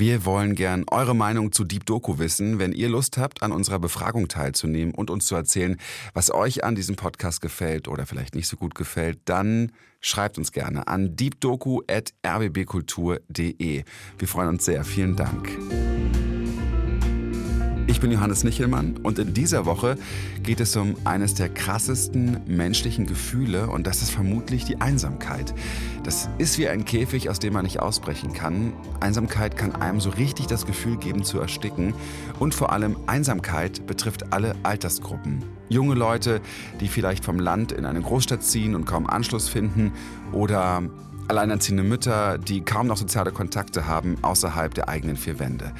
Wir wollen gern eure Meinung zu Deep Doku wissen. Wenn ihr Lust habt, an unserer Befragung teilzunehmen und uns zu erzählen, was euch an diesem Podcast gefällt oder vielleicht nicht so gut gefällt, dann schreibt uns gerne an deepdoku.rbbkultur.de. Wir freuen uns sehr. Vielen Dank. Ich bin Johannes Nichelmann und in dieser Woche geht es um eines der krassesten menschlichen Gefühle und das ist vermutlich die Einsamkeit. Das ist wie ein Käfig, aus dem man nicht ausbrechen kann. Einsamkeit kann einem so richtig das Gefühl geben zu ersticken und vor allem Einsamkeit betrifft alle Altersgruppen. Junge Leute, die vielleicht vom Land in eine Großstadt ziehen und kaum Anschluss finden oder alleinerziehende Mütter, die kaum noch soziale Kontakte haben außerhalb der eigenen vier Wände.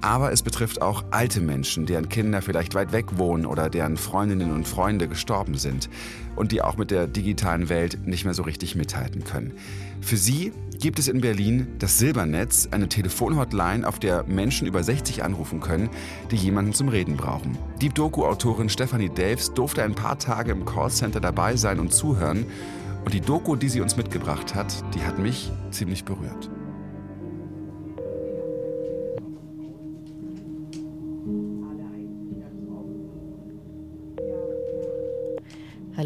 Aber es betrifft auch alte Menschen, deren Kinder vielleicht weit weg wohnen oder deren Freundinnen und Freunde gestorben sind und die auch mit der digitalen Welt nicht mehr so richtig mithalten können. Für sie gibt es in Berlin das Silbernetz, eine Telefonhotline, auf der Menschen über 60 anrufen können, die jemanden zum Reden brauchen. Die Doku-Autorin Stephanie Delfs durfte ein paar Tage im Callcenter dabei sein und zuhören. Und die Doku, die sie uns mitgebracht hat, die hat mich ziemlich berührt.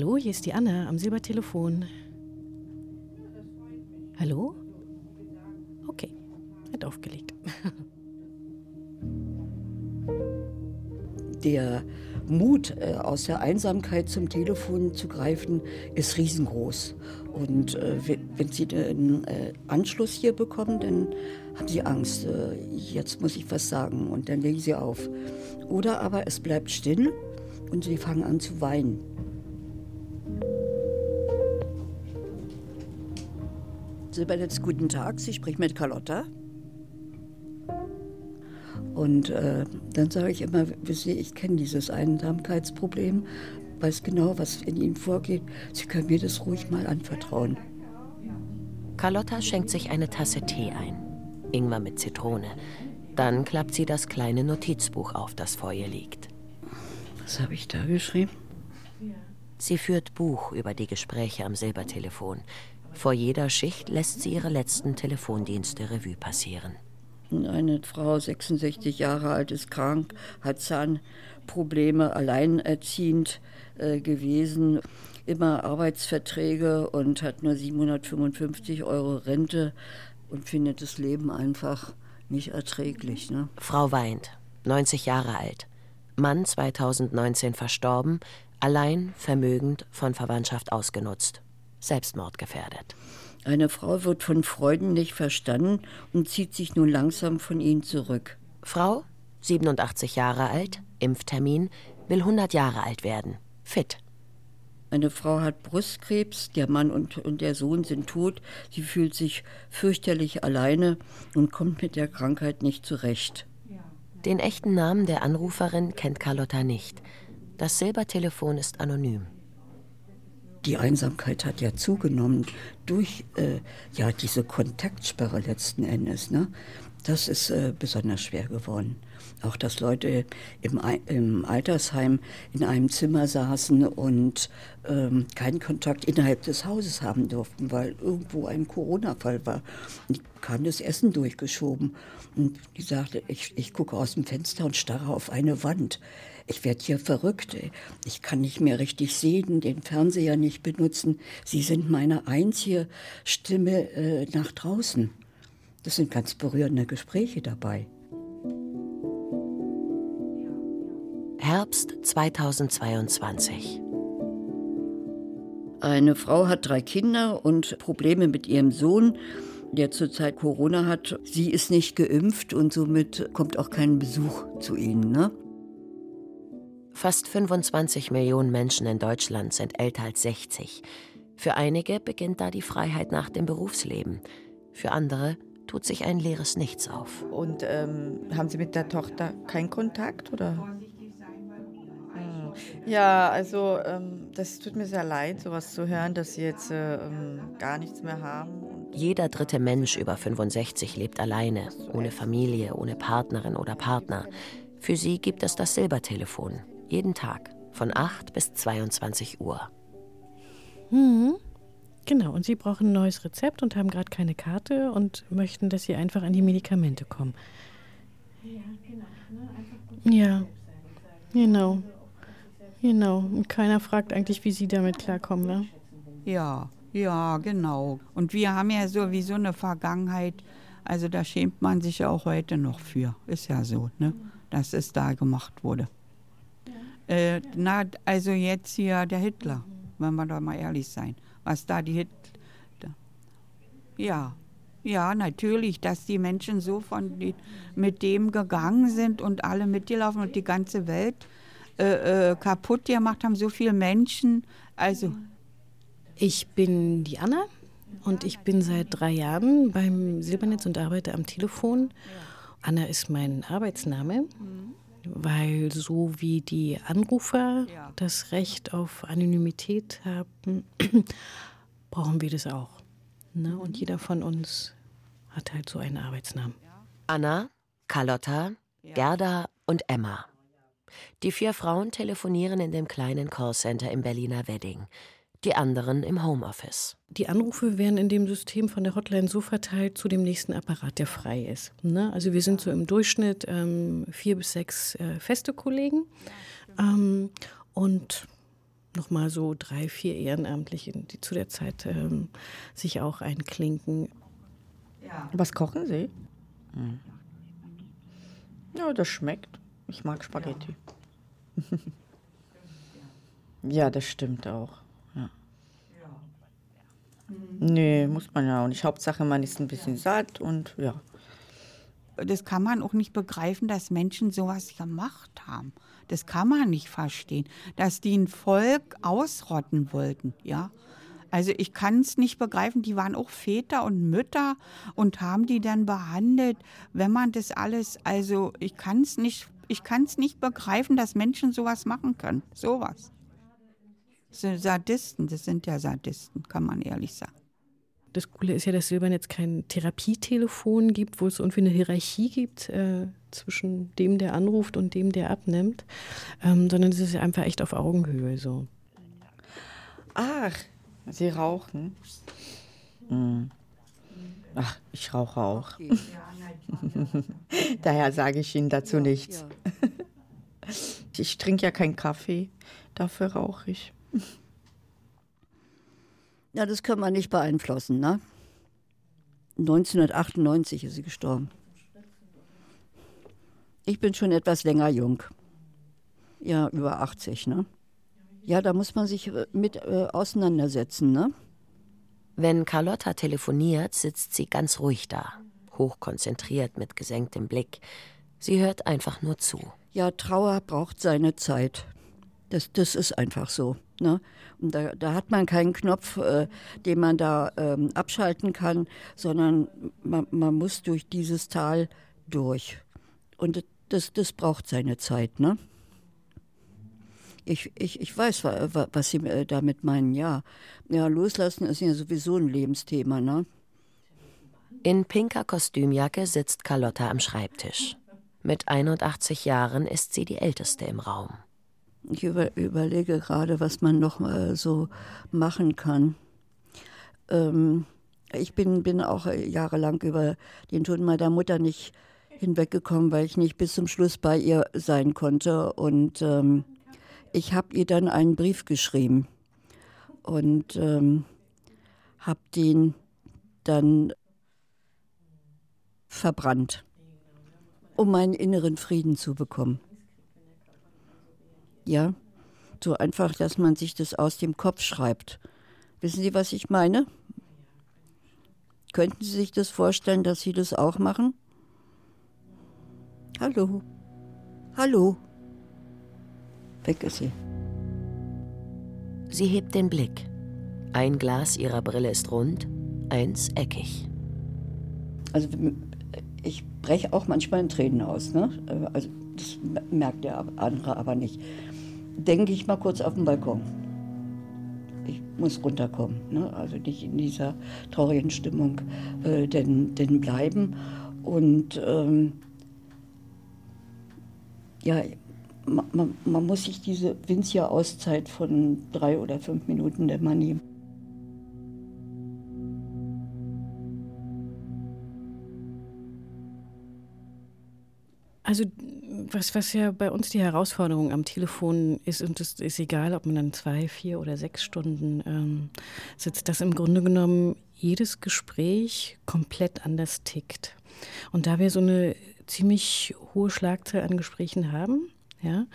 Hallo, hier ist die Anne am Silbertelefon. Hallo? Okay, hat aufgelegt. Der Mut, äh, aus der Einsamkeit zum Telefon zu greifen, ist riesengroß. Und äh, wenn Sie den äh, Anschluss hier bekommen, dann haben Sie Angst. Jetzt muss ich was sagen und dann legen Sie auf. Oder aber es bleibt still und Sie fangen an zu weinen. Silbernetz, guten Tag, Sie spricht mit Carlotta. Und äh, dann sage ich immer, wissen Sie, ich kenne dieses Einsamkeitsproblem, weiß genau, was in Ihnen vorgeht. Sie können mir das ruhig mal anvertrauen. Carlotta schenkt sich eine Tasse Tee ein. Ingwer mit Zitrone. Dann klappt sie das kleine Notizbuch auf, das vor ihr liegt. Was habe ich da geschrieben? Sie führt Buch über die Gespräche am Silbertelefon. Vor jeder Schicht lässt sie ihre letzten Telefondienste Revue passieren. Eine Frau, 66 Jahre alt, ist krank, hat Zahnprobleme, alleinerziehend äh, gewesen, immer Arbeitsverträge und hat nur 755 Euro Rente und findet das Leben einfach nicht erträglich. Ne? Frau weint, 90 Jahre alt. Mann 2019 verstorben, allein, vermögend, von Verwandtschaft ausgenutzt selbstmordgefährdet. Eine Frau wird von Freuden nicht verstanden und zieht sich nun langsam von ihnen zurück. Frau, 87 Jahre alt, Impftermin, will 100 Jahre alt werden, fit. Eine Frau hat Brustkrebs, der Mann und, und der Sohn sind tot, sie fühlt sich fürchterlich alleine und kommt mit der Krankheit nicht zurecht. Den echten Namen der Anruferin kennt Carlotta nicht. Das Silbertelefon ist anonym die Einsamkeit hat ja zugenommen durch äh, ja, diese Kontaktsperre letzten Endes. Ne? Das ist äh, besonders schwer geworden. Auch dass Leute im, im Altersheim in einem Zimmer saßen und ähm, keinen Kontakt innerhalb des Hauses haben durften, weil irgendwo ein Corona-Fall war. Und bekam das Essen durchgeschoben. Und die sagte, ich, ich gucke aus dem Fenster und starre auf eine Wand ich werde hier verrückt. Ich kann nicht mehr richtig sehen, den Fernseher nicht benutzen. Sie sind meine einzige Stimme äh, nach draußen. Das sind ganz berührende Gespräche dabei. Herbst 2022. Eine Frau hat drei Kinder und Probleme mit ihrem Sohn, der zurzeit Corona hat. Sie ist nicht geimpft und somit kommt auch kein Besuch zu ihnen. Ne? Fast 25 Millionen Menschen in Deutschland sind älter als 60. Für einige beginnt da die Freiheit nach dem Berufsleben. Für andere tut sich ein leeres Nichts auf. Und ähm, haben Sie mit der Tochter keinen Kontakt oder? Hm. Ja, also ähm, das tut mir sehr leid, sowas zu hören, dass Sie jetzt äh, ähm, gar nichts mehr haben. Jeder dritte Mensch über 65 lebt alleine, ohne Familie, ohne Partnerin oder Partner. Für sie gibt es das Silbertelefon, jeden Tag von 8 bis 22 Uhr. Hm. Genau, und Sie brauchen ein neues Rezept und haben gerade keine Karte und möchten, dass Sie einfach an die Medikamente kommen. Ja, genau. Ja, genau. Genau. Und keiner fragt eigentlich, wie Sie damit klarkommen, ne? Ja, ja, genau. Und wir haben ja sowieso eine Vergangenheit, also da schämt man sich ja auch heute noch für. Ist ja so, ne? Dass es da gemacht wurde. Äh, na, also jetzt hier der Hitler, wenn wir da mal ehrlich sein. Was da die Hitler. Ja, ja, natürlich, dass die Menschen so von die, mit dem gegangen sind und alle mitgelaufen und die ganze Welt äh, äh, kaputt gemacht haben, so viele Menschen. Also. Ich bin die Anna und ich bin seit drei Jahren beim Silbernetz und arbeite am Telefon. Anna ist mein Arbeitsname, weil so wie die Anrufer das Recht auf Anonymität haben, brauchen wir das auch. Ne? Und jeder von uns hat halt so einen Arbeitsnamen. Anna, Carlotta, Gerda und Emma. Die vier Frauen telefonieren in dem kleinen Callcenter im Berliner Wedding, die anderen im Homeoffice. Die Anrufe werden in dem System von der Hotline so verteilt zu dem nächsten Apparat, der frei ist. Ne? Also wir sind so im Durchschnitt ähm, vier bis sechs äh, feste Kollegen ähm, und nochmal so drei, vier Ehrenamtliche, die zu der Zeit ähm, sich auch einklinken. Was kochen Sie? Hm. Ja, das schmeckt. Ich mag Spaghetti. ja, das stimmt auch. Ja. Nee, muss man ja auch nicht. Hauptsache, man ist ein bisschen satt und ja. Das kann man auch nicht begreifen, dass Menschen sowas gemacht haben. Das kann man nicht verstehen, dass die ein Volk ausrotten wollten, ja. Also ich kann es nicht begreifen, die waren auch Väter und Mütter und haben die dann behandelt, wenn man das alles, also ich kann es nicht ich kann es nicht begreifen, dass Menschen sowas machen können. Sowas. Sadisten, das sind ja Sadisten, kann man ehrlich sagen. Das Coole ist ja, dass Silbernetz kein Therapietelefon gibt, wo es irgendwie eine Hierarchie gibt äh, zwischen dem, der anruft und dem, der abnimmt, ähm, sondern es ist einfach echt auf Augenhöhe so. Ach, Sie rauchen? Mhm. Ach, ich rauche auch. Daher sage ich Ihnen dazu nichts. Ich trinke ja keinen Kaffee, dafür rauche ich. Ja, das können wir nicht beeinflussen, ne? 1998 ist sie gestorben. Ich bin schon etwas länger jung. Ja, über 80, ne? Ja, da muss man sich äh, mit äh, auseinandersetzen, ne? Wenn Carlotta telefoniert, sitzt sie ganz ruhig da, hochkonzentriert mit gesenktem Blick. Sie hört einfach nur zu. Ja, Trauer braucht seine Zeit. Das, das ist einfach so. Ne? Und da, da hat man keinen Knopf, äh, den man da ähm, abschalten kann, sondern man, man muss durch dieses Tal durch. Und das, das braucht seine Zeit. Ne? Ich, ich, ich weiß, was Sie äh, damit meinen, ja. Ja, loslassen ist ja sowieso ein Lebensthema, ne? In pinker Kostümjacke sitzt Carlotta am Schreibtisch. Mit 81 Jahren ist sie die Älteste im Raum. Ich über, überlege gerade, was man noch mal so machen kann. Ähm, ich bin, bin auch jahrelang über den Tod meiner Mutter nicht hinweggekommen, weil ich nicht bis zum Schluss bei ihr sein konnte. Und ähm, ich habe ihr dann einen Brief geschrieben und ähm, habe den dann verbrannt, um meinen inneren Frieden zu bekommen. Ja, so einfach, dass man sich das aus dem Kopf schreibt. Wissen Sie, was ich meine? Könnten Sie sich das vorstellen, dass Sie das auch machen? Hallo? Hallo? Weg ist sie. Sie hebt den Blick. Ein Glas ihrer Brille ist rund, eins eckig. Also ich breche auch manchmal in Tränen aus. Ne? Also das merkt der andere aber nicht denke ich mal kurz auf den Balkon. Ich muss runterkommen, ne? also nicht in dieser traurigen Stimmung äh, denn, denn bleiben. Und ähm, ja, man, man, muss sich diese winzige Auszeit von drei oder fünf Minuten der Mann nehmen. Also was, was ja bei uns die Herausforderung am Telefon ist, und es ist egal, ob man dann zwei, vier oder sechs Stunden ähm, sitzt, dass im Grunde genommen jedes Gespräch komplett anders tickt. Und da wir so eine ziemlich hohe Schlagzahl an Gesprächen haben, ja,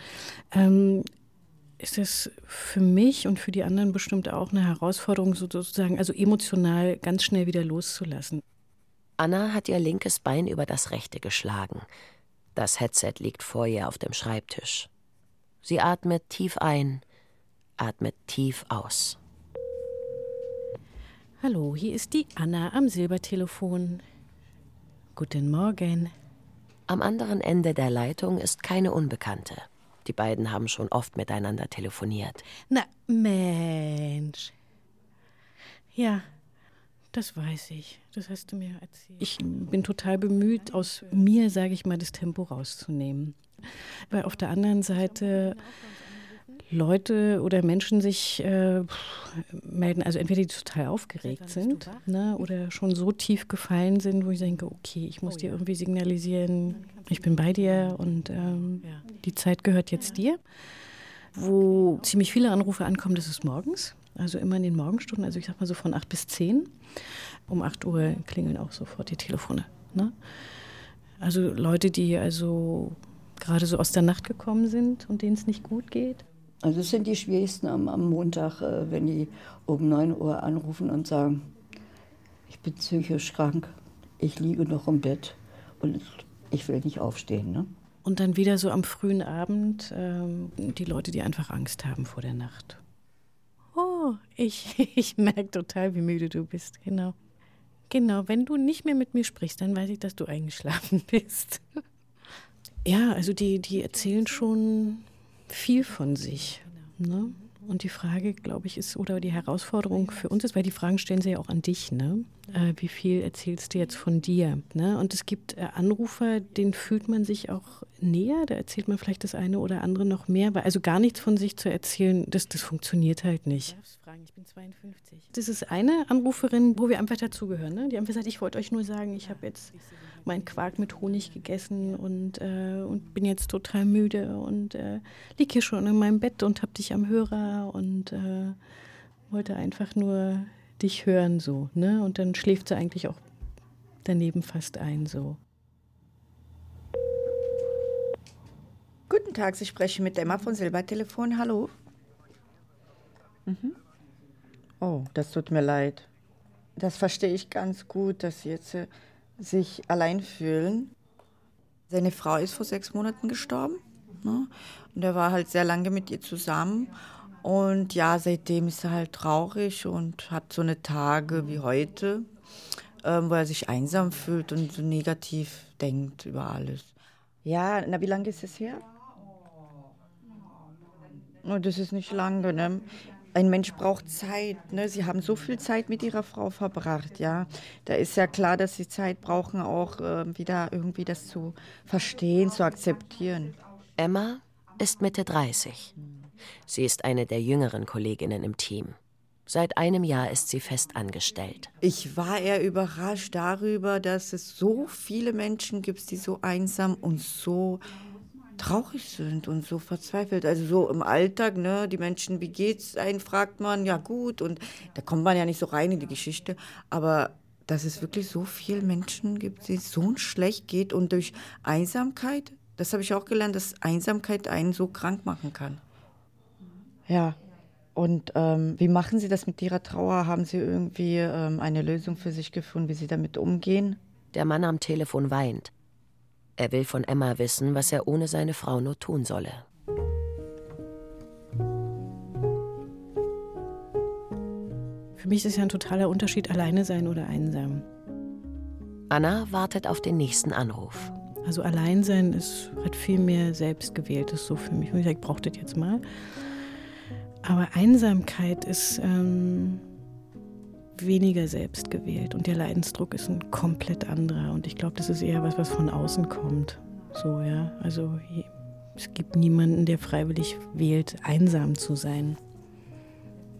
ähm, ist es für mich und für die anderen bestimmt auch eine Herausforderung, sozusagen, also emotional ganz schnell wieder loszulassen. Anna hat ihr linkes Bein über das rechte geschlagen. Das Headset liegt vor ihr auf dem Schreibtisch. Sie atmet tief ein, atmet tief aus. Hallo, hier ist die Anna am Silbertelefon. Guten Morgen. Am anderen Ende der Leitung ist keine Unbekannte. Die beiden haben schon oft miteinander telefoniert. Na, Mensch. Ja, das weiß ich. Das hast du mir erzählt. Ich bin total bemüht, aus mir, sage ich mal, das Tempo rauszunehmen. Weil auf der anderen Seite Leute oder Menschen sich äh, melden, also entweder die total aufgeregt sind ne, oder schon so tief gefallen sind, wo ich denke, okay, ich muss dir irgendwie signalisieren, ich bin bei dir und ähm, die Zeit gehört jetzt dir. Wo ziemlich viele Anrufe ankommen, das ist morgens. Also immer in den Morgenstunden, also ich sag mal so von 8 bis 10. Um 8 Uhr klingeln auch sofort die Telefone. Ne? Also Leute, die also gerade so aus der Nacht gekommen sind und denen es nicht gut geht. Also es sind die schwierigsten am, am Montag, äh, wenn die um 9 Uhr anrufen und sagen, ich bin psychisch krank, ich liege noch im Bett und ich will nicht aufstehen. Ne? Und dann wieder so am frühen Abend ähm, die Leute, die einfach Angst haben vor der Nacht. Ich, ich merke total, wie müde du bist. Genau. Genau, wenn du nicht mehr mit mir sprichst, dann weiß ich, dass du eingeschlafen bist. ja, also die, die erzählen schon viel von sich. Ne? Und die Frage, glaube ich, ist, oder die Herausforderung für uns ist, weil die Fragen stellen sie ja auch an dich, ne? Äh, wie viel erzählst du jetzt von dir? Ne? Und es gibt äh, Anrufer, denen fühlt man sich auch näher, da erzählt man vielleicht das eine oder andere noch mehr, weil also gar nichts von sich zu erzählen, das, das funktioniert halt nicht. Ich bin 52. Das ist eine Anruferin, wo wir einfach dazugehören. Ne? Die haben gesagt, ich wollte euch nur sagen, ich habe jetzt meinen Quark mit Honig gegessen und, äh, und bin jetzt total müde und äh, liege hier schon in meinem Bett und habe dich am Hörer und äh, wollte einfach nur dich hören so. Ne? Und dann schläft sie eigentlich auch daneben fast ein so. Guten Tag, Sie sprechen mit Emma von Silbertelefon. Hallo. Mhm. Oh, das tut mir leid. Das verstehe ich ganz gut, dass Sie jetzt äh, sich allein fühlen. Seine Frau ist vor sechs Monaten gestorben. Ne? Und er war halt sehr lange mit ihr zusammen. Und ja, seitdem ist er halt traurig und hat so eine Tage wie heute, ähm, wo er sich einsam fühlt und so negativ denkt über alles. Ja, na, wie lange ist es her? Oh, das ist nicht lange, ne? Ein Mensch braucht Zeit. Ne? Sie haben so viel Zeit mit ihrer Frau verbracht, ja. Da ist ja klar, dass sie Zeit brauchen, auch äh, wieder irgendwie das zu verstehen, zu akzeptieren. Emma ist Mitte 30. Sie ist eine der jüngeren Kolleginnen im Team. Seit einem Jahr ist sie fest angestellt. Ich war eher überrascht darüber, dass es so viele Menschen gibt, die so einsam und so traurig sind und so verzweifelt. Also so im Alltag, ne, die Menschen, wie geht's einen, fragt man, ja gut, und da kommt man ja nicht so rein in die Geschichte, aber dass es wirklich so viele Menschen gibt, denen es so schlecht geht und durch Einsamkeit, das habe ich auch gelernt, dass Einsamkeit einen so krank machen kann. Ja, und ähm, wie machen Sie das mit Ihrer Trauer? Haben Sie irgendwie ähm, eine Lösung für sich gefunden, wie Sie damit umgehen? Der Mann am Telefon weint. Er will von Emma wissen, was er ohne seine Frau nur tun solle. Für mich ist es ja ein totaler Unterschied, alleine sein oder einsam. Anna wartet auf den nächsten Anruf. Also allein sein ist hat viel mehr selbstgewähltes so für mich. Ich brauche das jetzt mal. Aber Einsamkeit ist ähm, weniger selbst gewählt und der Leidensdruck ist ein komplett anderer und ich glaube, das ist eher was, was von außen kommt. So, ja, also es gibt niemanden, der freiwillig wählt, einsam zu sein,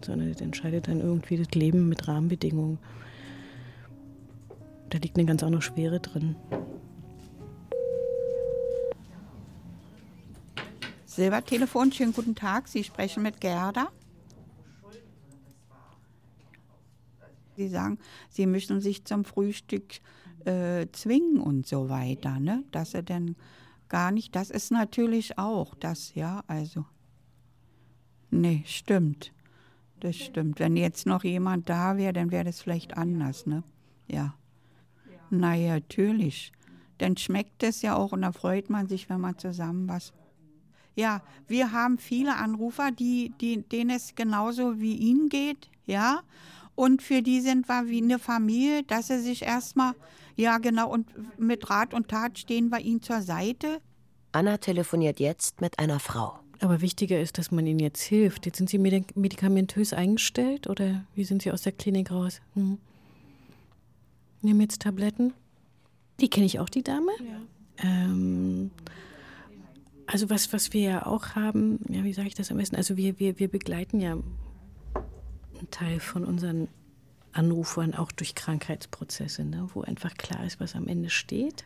sondern das entscheidet dann irgendwie das Leben mit Rahmenbedingungen. Da liegt eine ganz andere Schwere drin. Silbertelefon, schönen guten Tag. Sie sprechen mit Gerda. Sie sagen, Sie müssen sich zum Frühstück äh, zwingen und so weiter, ne? Dass er denn gar nicht, das ist natürlich auch das, ja, also. Nee, stimmt. Das stimmt. Wenn jetzt noch jemand da wäre, dann wäre das vielleicht anders, ne? Ja. Naja, natürlich. Dann schmeckt es ja auch und da freut man sich, wenn man zusammen was ja, wir haben viele Anrufer, die, die, denen es genauso wie Ihnen geht, ja. Und für die sind wir wie eine Familie, dass sie sich erstmal, ja genau, und mit Rat und Tat stehen wir ihnen zur Seite. Anna telefoniert jetzt mit einer Frau. Aber wichtiger ist, dass man ihnen jetzt hilft. Jetzt sind Sie medikamentös eingestellt oder wie sind Sie aus der Klinik raus? Hm. Nehmen jetzt Tabletten. Die kenne ich auch, die Dame. Ja. Ähm, also was, was wir ja auch haben, ja, wie sage ich das am besten? Also wir, wir, wir begleiten ja einen Teil von unseren Anrufern auch durch Krankheitsprozesse, ne, wo einfach klar ist, was am Ende steht.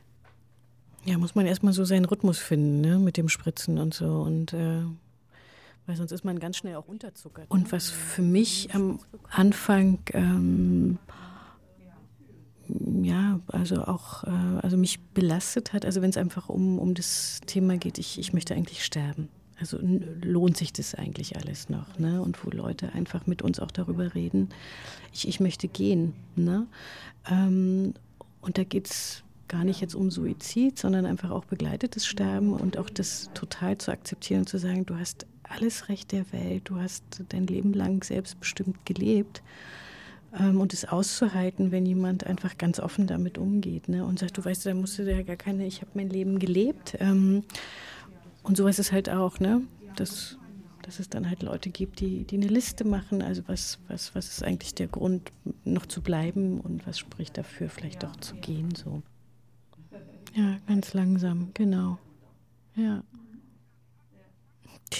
Ja, muss man erstmal so seinen Rhythmus finden, ne, mit dem Spritzen und so. Und äh, weil sonst ist man ganz schnell auch unterzuckert. Und ne? was für mich am Anfang ähm, ja, also auch, äh, also mich belastet hat, also wenn es einfach um, um das Thema geht, ich, ich möchte eigentlich sterben. Also lohnt sich das eigentlich alles noch, ne? Und wo Leute einfach mit uns auch darüber reden, ich, ich möchte gehen, ne? Ähm, und da geht es gar nicht jetzt um Suizid, sondern einfach auch begleitetes Sterben und auch das total zu akzeptieren und zu sagen, du hast alles Recht der Welt, du hast dein Leben lang selbstbestimmt gelebt ähm, und es auszuhalten, wenn jemand einfach ganz offen damit umgeht ne? und sagt, du weißt, da musst du ja gar keine, ich habe mein Leben gelebt. Ähm, und sowas ist halt auch, ne? dass, dass es dann halt Leute gibt, die, die eine Liste machen, also was, was, was ist eigentlich der Grund, noch zu bleiben und was spricht dafür, vielleicht doch zu gehen. So. Ja, ganz langsam, genau. Ja.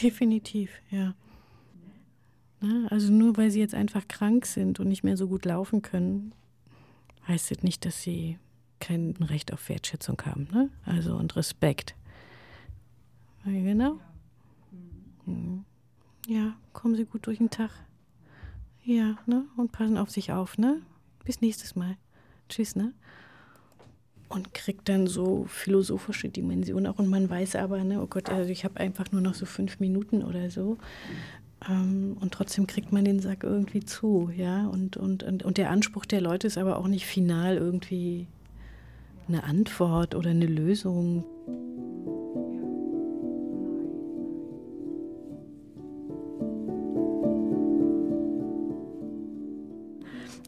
Definitiv, ja. Ne? Also nur weil sie jetzt einfach krank sind und nicht mehr so gut laufen können, heißt das nicht, dass sie kein Recht auf Wertschätzung haben. Ne? Also und Respekt. Genau. Ja, kommen Sie gut durch den Tag. Ja, ne? Und passen auf sich auf, ne? Bis nächstes Mal. Tschüss, ne? Und kriegt dann so philosophische Dimensionen auch. Und man weiß aber, ne, oh Gott, also ich habe einfach nur noch so fünf Minuten oder so. Ähm, und trotzdem kriegt man den Sack irgendwie zu, ja. Und, und, und, und der Anspruch der Leute ist aber auch nicht final irgendwie eine Antwort oder eine Lösung.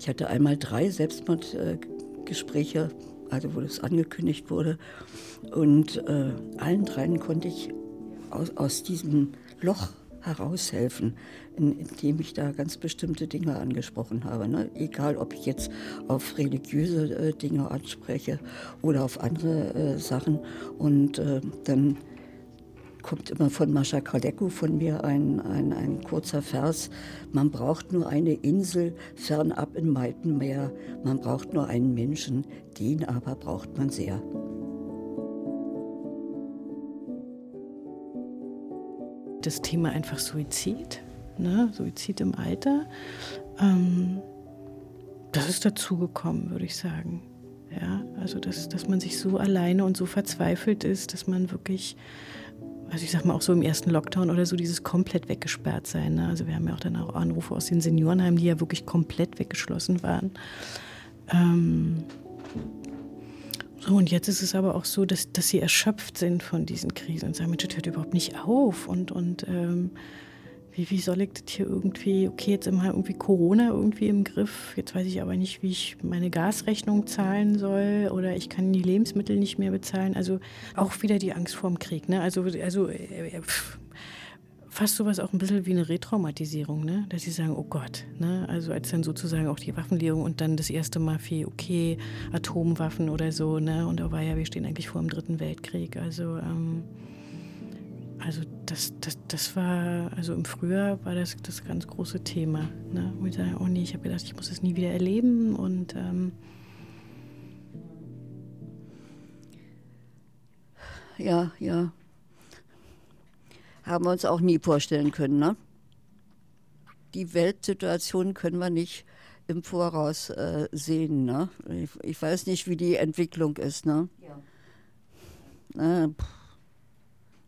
Ich hatte einmal drei Selbstmordgespräche, also wo das angekündigt wurde. Und äh, allen dreien konnte ich aus, aus diesem Loch heraushelfen, indem ich da ganz bestimmte Dinge angesprochen habe. Ne? Egal, ob ich jetzt auf religiöse äh, Dinge anspreche oder auf andere äh, Sachen. Und äh, dann kommt immer von Mascha Kaleko von mir ein, ein, ein kurzer Vers. Man braucht nur eine Insel fernab im weiten Meer. Man braucht nur einen Menschen, den aber braucht man sehr. das Thema einfach Suizid, ne? Suizid im Alter, ähm, das ist dazugekommen, würde ich sagen. Ja, also dass, dass man sich so alleine und so verzweifelt ist, dass man wirklich, also ich sag mal auch so im ersten Lockdown oder so, dieses komplett weggesperrt sein. Ne? Also wir haben ja auch dann auch Anrufe aus den Seniorenheimen, die ja wirklich komplett weggeschlossen waren. Ähm, so, und jetzt ist es aber auch so, dass, dass sie erschöpft sind von diesen Krisen und sagen, Mensch, das hört überhaupt nicht auf. Und, und ähm, wie, wie soll ich das hier irgendwie, okay, jetzt immer irgendwie Corona irgendwie im Griff, jetzt weiß ich aber nicht, wie ich meine Gasrechnung zahlen soll oder ich kann die Lebensmittel nicht mehr bezahlen. Also auch wieder die Angst vorm Krieg. Ne? Also, also äh, pff, fast sowas auch ein bisschen wie eine Retraumatisierung, ne? dass sie sagen, oh Gott, ne? also als dann sozusagen auch die Waffenlegung und dann das erste Mal viel, okay, Atomwaffen oder so, ne? und da war ja, wir stehen eigentlich vor dem Dritten Weltkrieg, also ähm, also das, das, das war, also im Frühjahr war das das ganz große Thema, ne? wo ich sage, oh nee, ich habe gedacht, ich muss es nie wieder erleben und ähm, ja, ja, haben wir uns auch nie vorstellen können. Ne? Die Weltsituation können wir nicht im Voraus äh, sehen. Ne? Ich, ich, weiß nicht, wie die Entwicklung ist. Ne? Ja. Na,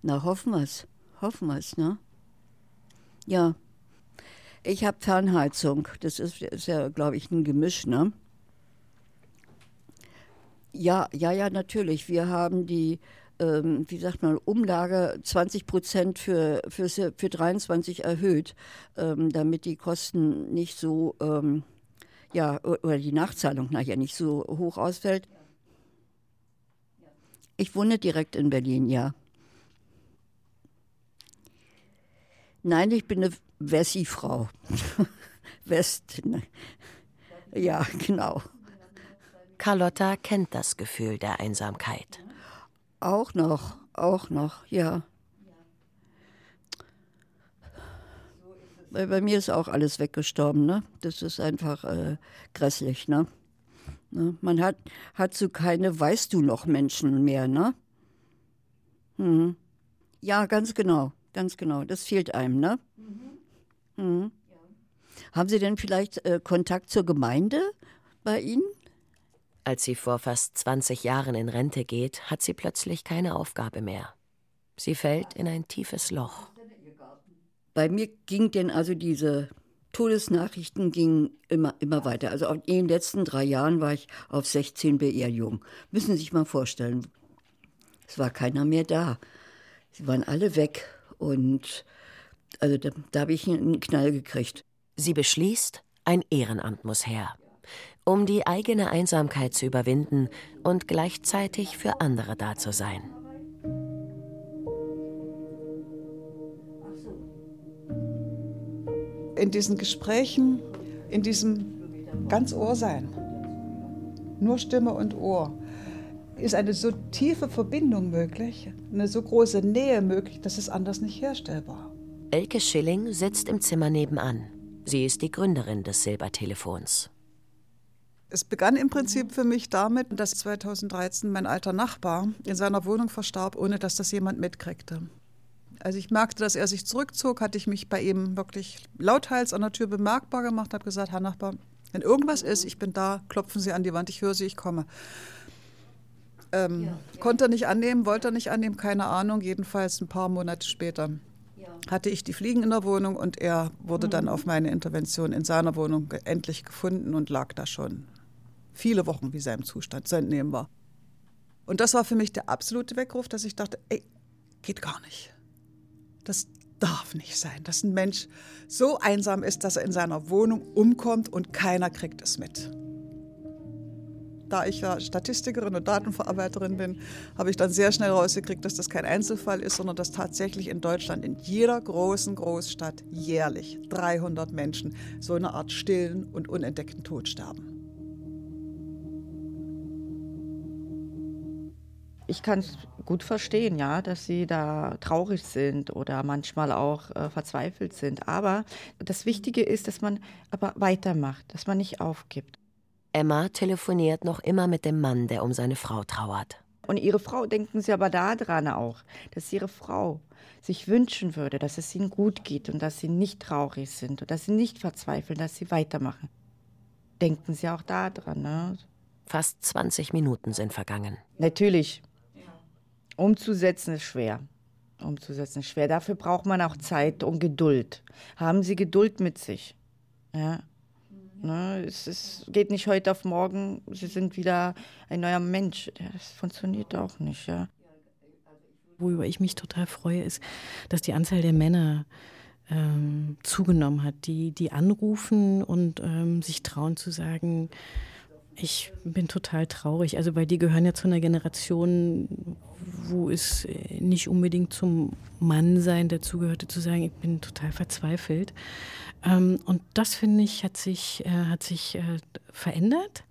na, hoffen wir es. Hoffen wir es, ne? Ja. Ich habe Fernheizung. Das ist, ist ja, glaube ich, ein Gemisch, ne? Ja, ja, ja, natürlich. Wir haben die, ähm, wie sagt man, Umlage 20 Prozent für, für, für 23 erhöht, ähm, damit die Kosten nicht so, ähm, ja, oder die Nachzahlung nachher nicht so hoch ausfällt. Ich wohne direkt in Berlin, ja. Nein, ich bin eine Wessi-Frau. West. Ne? Ja, genau. Carlotta kennt das Gefühl der Einsamkeit. Auch noch, auch noch, ja. Weil bei mir ist auch alles weggestorben, ne? Das ist einfach äh, grässlich, ne? ne? Man hat, hat so keine Weißt du noch Menschen mehr, ne? Mhm. Ja, ganz genau, ganz genau. Das fehlt einem, ne? Mhm. Mhm. Ja. Haben Sie denn vielleicht äh, Kontakt zur Gemeinde bei Ihnen? Als sie vor fast 20 Jahren in Rente geht, hat sie plötzlich keine Aufgabe mehr. Sie fällt in ein tiefes Loch. Bei mir ging denn also diese Todesnachrichten gingen immer, immer weiter. Also in den letzten drei Jahren war ich auf 16 Beerdigungen. Müssen Sie sich mal vorstellen. Es war keiner mehr da. Sie waren alle weg. Und also da, da habe ich einen Knall gekriegt. Sie beschließt, ein Ehrenamt muss her um die eigene Einsamkeit zu überwinden und gleichzeitig für andere da zu sein. In diesen Gesprächen, in diesem ganz Ohr sein, nur Stimme und Ohr, ist eine so tiefe Verbindung möglich, eine so große Nähe möglich, dass es anders nicht herstellbar. Elke Schilling sitzt im Zimmer nebenan. Sie ist die Gründerin des Silbertelefons. Es begann im Prinzip für mich damit, dass 2013 mein alter Nachbar in seiner Wohnung verstarb, ohne dass das jemand mitkriegte. Als ich merkte, dass er sich zurückzog, hatte ich mich bei ihm wirklich lauthals an der Tür bemerkbar gemacht, habe gesagt, Herr Nachbar, wenn irgendwas ist, ich bin da, klopfen Sie an die Wand, ich höre Sie, ich komme. Ähm, ja, ja. Konnte er nicht annehmen, wollte er nicht annehmen, keine Ahnung, jedenfalls ein paar Monate später hatte ich die Fliegen in der Wohnung und er wurde mhm. dann auf meine Intervention in seiner Wohnung endlich gefunden und lag da schon viele Wochen, wie sein Zustand zu entnehmen war. Und das war für mich der absolute Weckruf, dass ich dachte, ey, geht gar nicht. Das darf nicht sein, dass ein Mensch so einsam ist, dass er in seiner Wohnung umkommt und keiner kriegt es mit. Da ich ja Statistikerin und Datenverarbeiterin bin, habe ich dann sehr schnell rausgekriegt, dass das kein Einzelfall ist, sondern dass tatsächlich in Deutschland in jeder großen Großstadt jährlich 300 Menschen so eine Art stillen und unentdeckten Tod sterben. ich kann es gut verstehen, ja, dass sie da traurig sind oder manchmal auch äh, verzweifelt sind. Aber das Wichtige ist, dass man aber weitermacht, dass man nicht aufgibt. Emma telefoniert noch immer mit dem Mann, der um seine Frau trauert. Und ihre Frau, denken Sie aber daran auch, dass ihre Frau sich wünschen würde, dass es ihnen gut geht und dass sie nicht traurig sind und dass sie nicht verzweifeln, dass sie weitermachen. Denken Sie auch daran, ne? Fast 20 Minuten sind vergangen. Natürlich, Umzusetzen ist schwer. Umzusetzen ist schwer. Dafür braucht man auch Zeit und Geduld. Haben Sie Geduld mit sich. Ja. Ne, es ist, geht nicht heute auf morgen, Sie sind wieder ein neuer Mensch. Das funktioniert auch nicht. Ja. Worüber ich mich total freue, ist, dass die Anzahl der Männer ähm, zugenommen hat, die, die anrufen und ähm, sich trauen zu sagen, ich bin total traurig. Also, weil die gehören ja zu einer Generation, wo es nicht unbedingt zum Mannsein dazugehörte, zu sagen, ich bin total verzweifelt. Ähm, und das, finde ich, hat sich, äh, hat sich äh, verändert.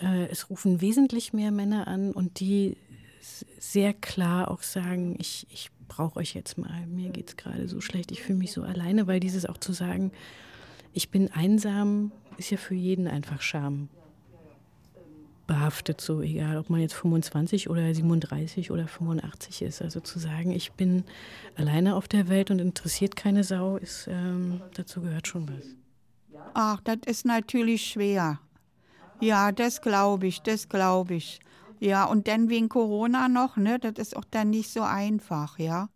Äh, es rufen wesentlich mehr Männer an und die sehr klar auch sagen, ich, ich brauche euch jetzt mal, mir geht es gerade so schlecht, ich fühle mich so alleine, weil dieses auch zu sagen, ich bin einsam, ist ja für jeden einfach Scham. Behaftet, so egal, ob man jetzt 25 oder 37 oder 85 ist. Also zu sagen, ich bin alleine auf der Welt und interessiert keine Sau, ist ähm, dazu gehört schon was. Ach, das ist natürlich schwer. Ja, das glaube ich, das glaube ich. Ja, und dann wegen Corona noch, ne? Das ist auch dann nicht so einfach, ja.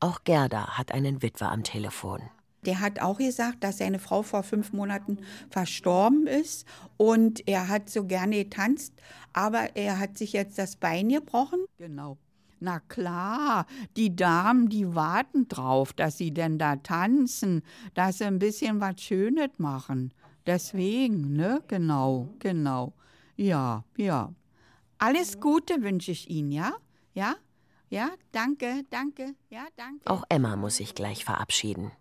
Auch Gerda hat einen Witwer am Telefon. Der hat auch gesagt, dass seine Frau vor fünf Monaten verstorben ist und er hat so gerne getanzt, aber er hat sich jetzt das Bein gebrochen. Genau. Na klar, die Damen, die warten drauf, dass sie denn da tanzen, dass sie ein bisschen was Schönes machen. Deswegen, ne? Genau, genau. Ja, ja. Alles Gute wünsche ich Ihnen, ja? Ja? Ja, danke, danke, ja, danke. Auch Emma muss sich gleich verabschieden.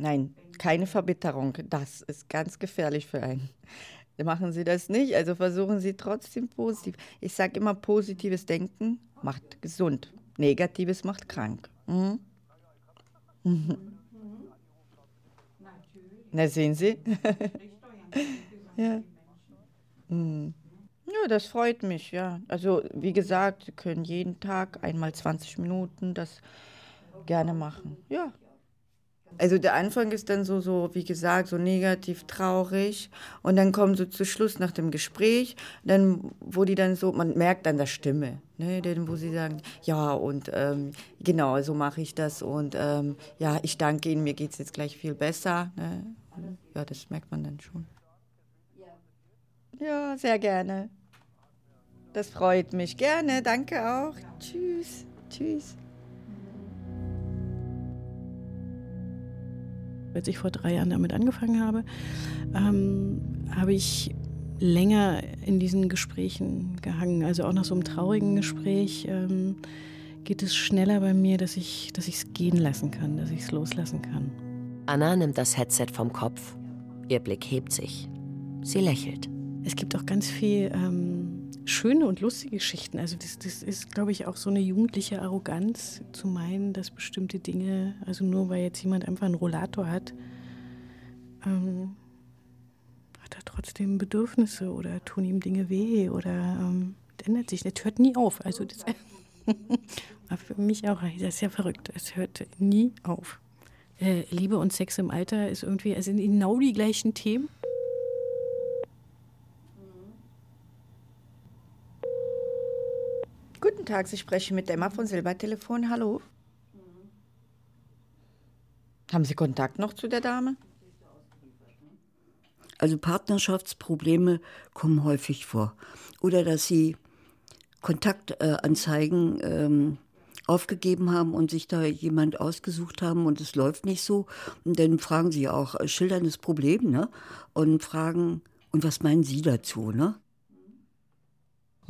Nein, keine Verbitterung. Das ist ganz gefährlich für einen. Machen Sie das nicht. Also versuchen Sie trotzdem positiv. Ich sage immer, positives Denken macht gesund. Negatives macht krank. Mhm. Mhm. Na, sehen Sie? ja. Mhm. Ja, das freut mich, ja. Also, wie gesagt, Sie können jeden Tag einmal 20 Minuten das gerne machen. Ja. Also der Anfang ist dann so, so, wie gesagt, so negativ traurig. Und dann kommen so zu Schluss nach dem Gespräch, dann, wo die dann so, man merkt an der Stimme, ne, denn wo sie sagen, ja, und ähm, genau, so mache ich das. Und ähm, ja, ich danke Ihnen, mir geht es jetzt gleich viel besser. Ne? Ja, das merkt man dann schon. Ja, sehr gerne. Das freut mich. Gerne, danke auch. Tschüss, tschüss. Als ich vor drei Jahren damit angefangen habe, ähm, habe ich länger in diesen Gesprächen gehangen. Also auch nach so einem traurigen Gespräch ähm, geht es schneller bei mir, dass ich es gehen lassen kann, dass ich es loslassen kann. Anna nimmt das Headset vom Kopf. Ihr Blick hebt sich. Sie lächelt. Es gibt auch ganz viel ähm, schöne und lustige Geschichten. Also das, das ist, glaube ich, auch so eine jugendliche Arroganz zu meinen, dass bestimmte Dinge, also nur weil jetzt jemand einfach einen Rollator hat, ähm, hat er trotzdem Bedürfnisse oder tun ihm Dinge weh oder ähm, ändert sich. Das hört nie auf. Also das war für mich auch, das ist ja verrückt. Es hört nie auf. Äh, Liebe und Sex im Alter ist irgendwie, es sind genau die gleichen Themen. Guten Tag, Sie sprechen mit Emma von Silbertelefon. Hallo. Haben Sie Kontakt noch zu der Dame? Also Partnerschaftsprobleme kommen häufig vor. Oder dass sie Kontaktanzeigen äh, ähm, aufgegeben haben und sich da jemand ausgesucht haben und es läuft nicht so. Und dann fragen sie auch, äh, schildern das Problem, ne? Und fragen, und was meinen Sie dazu, ne?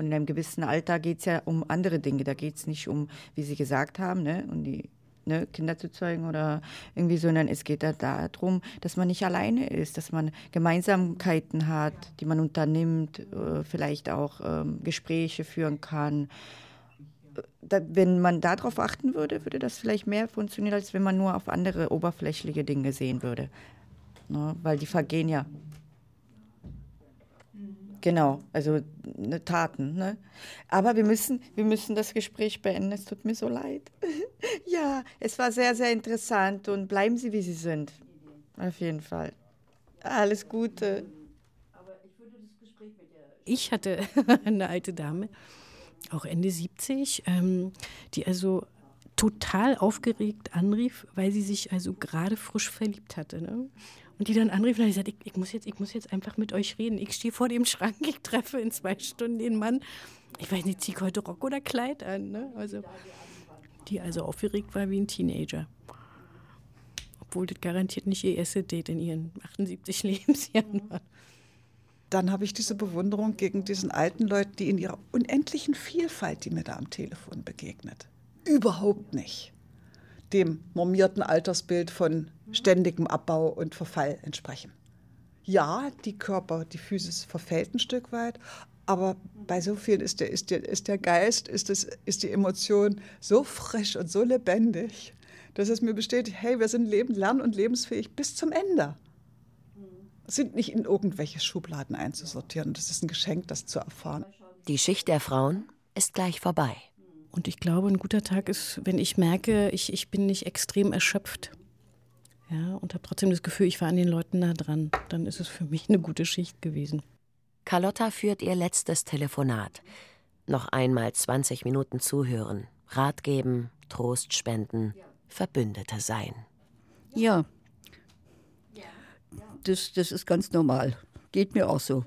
Und in einem gewissen Alter geht es ja um andere Dinge. Da geht es nicht um, wie Sie gesagt haben, ne, um die ne, Kinder zu zeugen oder irgendwie, sondern es geht da darum, dass man nicht alleine ist, dass man Gemeinsamkeiten hat, die man unternimmt, äh, vielleicht auch ähm, Gespräche führen kann. Wenn man darauf achten würde, würde das vielleicht mehr funktionieren, als wenn man nur auf andere oberflächliche Dinge sehen würde. Ne, weil die vergehen ja Genau, also ne, Taten. Ne? Aber wir müssen, wir müssen das Gespräch beenden. Es tut mir so leid. ja, es war sehr, sehr interessant und bleiben Sie, wie Sie sind. Auf jeden Fall. Alles Gute. Ich hatte eine alte Dame, auch Ende 70, ähm, die also total aufgeregt anrief, weil sie sich also gerade frisch verliebt hatte. Ne? Und die dann anrief und hat gesagt, ich, ich, muss jetzt, ich muss jetzt einfach mit euch reden. Ich stehe vor dem Schrank, ich treffe in zwei Stunden den Mann. Ich weiß nicht, ziehe ich heute Rock oder Kleid an. Ne? Also, die also aufgeregt war wie ein Teenager. Obwohl das garantiert nicht ihr erstes Date in ihren 78 Lebensjahren war. Dann habe ich diese Bewunderung gegen diesen alten Leuten, die in ihrer unendlichen Vielfalt, die mir da am Telefon begegnet, überhaupt nicht dem normierten Altersbild von ständigem Abbau und Verfall entsprechen. Ja, die Körper, die Physis verfällt ein Stück weit, aber bei so vielen ist der, ist der, ist der Geist, ist, das, ist die Emotion so frisch und so lebendig, dass es mir bestätigt, hey, wir sind leben, lern- und lebensfähig bis zum Ende. sind nicht in irgendwelche Schubladen einzusortieren. Das ist ein Geschenk, das zu erfahren. Die Schicht der Frauen ist gleich vorbei. Und ich glaube, ein guter Tag ist, wenn ich merke, ich, ich bin nicht extrem erschöpft. Ja, und habe trotzdem das Gefühl, ich war an den Leuten nah dran. Dann ist es für mich eine gute Schicht gewesen. Carlotta führt ihr letztes Telefonat. Noch einmal 20 Minuten zuhören, Rat geben, Trost spenden, Verbündete sein. Ja, das, das ist ganz normal. Geht mir auch so.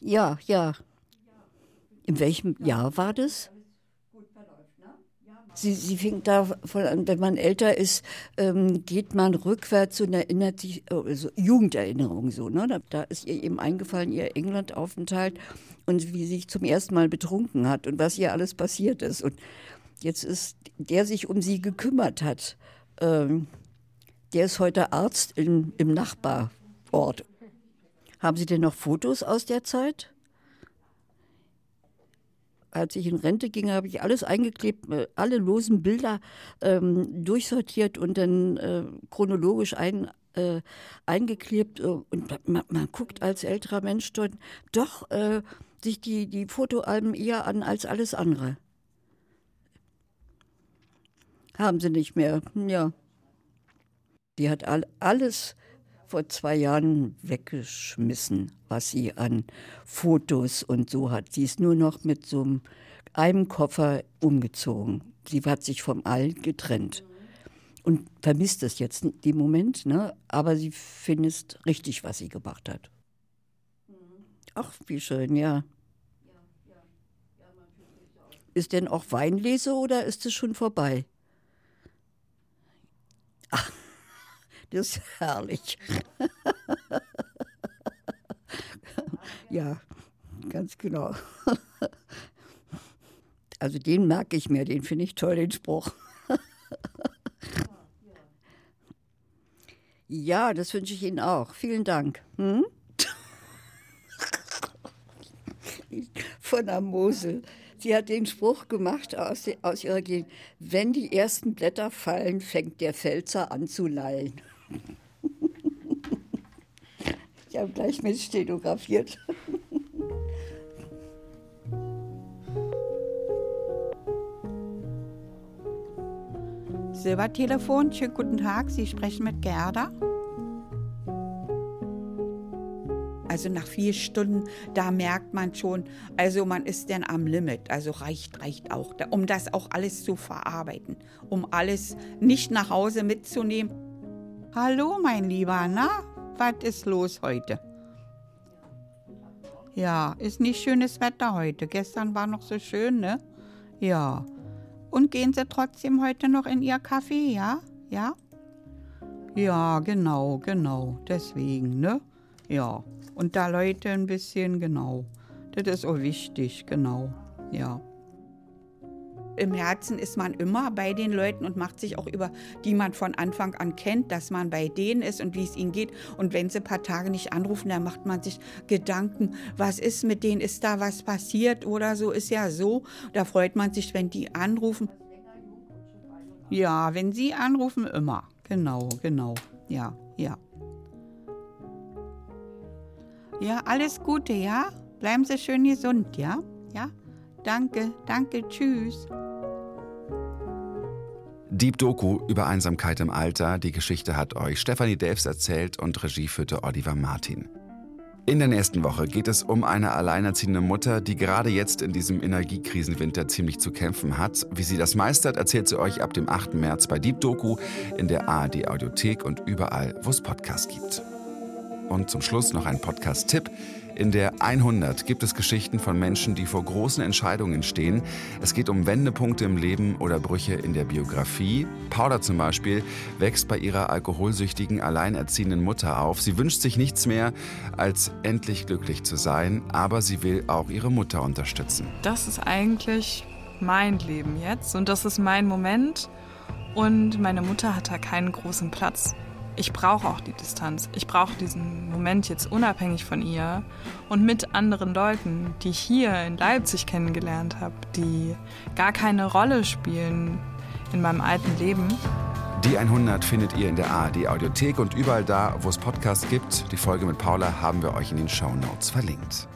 Ja, ja. In welchem Jahr war das? Sie, sie fing davon an, wenn man älter ist, ähm, geht man rückwärts und erinnert sich, also Jugenderinnerung so. Ne? Da, da, ist ihr eben eingefallen, ihr Englandaufenthalt und wie sie sich zum ersten Mal betrunken hat und was ihr alles passiert ist. Und jetzt ist der sich um sie gekümmert hat. Ähm, der ist heute Arzt in, im Nachbarort. Haben Sie denn noch Fotos aus der Zeit? Als ich in Rente ging, habe ich alles eingeklebt, äh, alle losen Bilder ähm, durchsortiert und dann äh, chronologisch ein, äh, eingeklebt. Äh, und man, man, guckt als älterer Mensch dort doch äh, sich die, die Fotoalben eher an als alles andere. Haben sie nicht mehr, ja. Die hat all, alles vor zwei Jahren weggeschmissen, was sie an Fotos und so hat. Sie ist nur noch mit so einem Koffer umgezogen. Sie hat sich vom All getrennt und vermisst es jetzt im Moment, ne? aber sie findet richtig, was sie gemacht hat. Ach, wie schön, ja. Ist denn auch Weinlese oder ist es schon vorbei? Ach. Das ist herrlich. ja, ganz genau. Also den merke ich mir, den finde ich toll, den Spruch. Ja, das wünsche ich Ihnen auch. Vielen Dank. Hm? Von der Mosel. Sie hat den Spruch gemacht aus, aus ihrer Gegend, wenn die ersten Blätter fallen, fängt der Pfälzer an zu lallen. Ich habe gleich mit stenografiert. Silbertelefon, schönen guten Tag, Sie sprechen mit Gerda. Also nach vier Stunden, da merkt man schon, also man ist dann am Limit. Also reicht, reicht auch, um das auch alles zu verarbeiten, um alles nicht nach Hause mitzunehmen. Hallo, mein Lieber, na, was ist los heute? Ja, ist nicht schönes Wetter heute. Gestern war noch so schön, ne? Ja. Und gehen Sie trotzdem heute noch in Ihr Café, ja? Ja? Ja, genau, genau. Deswegen, ne? Ja. Und da Leute ein bisschen, genau. Das ist auch wichtig, genau. Ja im Herzen ist man immer bei den Leuten und macht sich auch über die man von Anfang an kennt, dass man bei denen ist und wie es ihnen geht. Und wenn sie ein paar Tage nicht anrufen, dann macht man sich Gedanken, was ist mit denen, ist da was passiert oder so, ist ja so. Da freut man sich, wenn die anrufen. Ja, wenn sie anrufen, immer. Genau, genau. Ja, ja. Ja, alles Gute, ja? Bleiben Sie schön gesund, ja? Ja? Danke, danke, tschüss. Deep Doku über Einsamkeit im Alter. Die Geschichte hat euch Stefanie Delfs erzählt und Regie führte Oliver Martin. In der nächsten Woche geht es um eine alleinerziehende Mutter, die gerade jetzt in diesem Energiekrisenwinter ziemlich zu kämpfen hat. Wie sie das meistert, erzählt sie euch ab dem 8. März bei Deep Doku in der ARD Audiothek und überall, wo es Podcasts gibt. Und zum Schluss noch ein Podcast-Tipp. In der 100 gibt es Geschichten von Menschen, die vor großen Entscheidungen stehen. Es geht um Wendepunkte im Leben oder Brüche in der Biografie. Paula zum Beispiel wächst bei ihrer alkoholsüchtigen, alleinerziehenden Mutter auf. Sie wünscht sich nichts mehr, als endlich glücklich zu sein, aber sie will auch ihre Mutter unterstützen. Das ist eigentlich mein Leben jetzt und das ist mein Moment. Und meine Mutter hat da keinen großen Platz ich brauche auch die Distanz. Ich brauche diesen Moment jetzt unabhängig von ihr und mit anderen Leuten, die ich hier in Leipzig kennengelernt habe, die gar keine Rolle spielen in meinem alten Leben. Die 100 findet ihr in der ARD Audiothek und überall da, wo es Podcasts gibt. Die Folge mit Paula haben wir euch in den Show Notes verlinkt.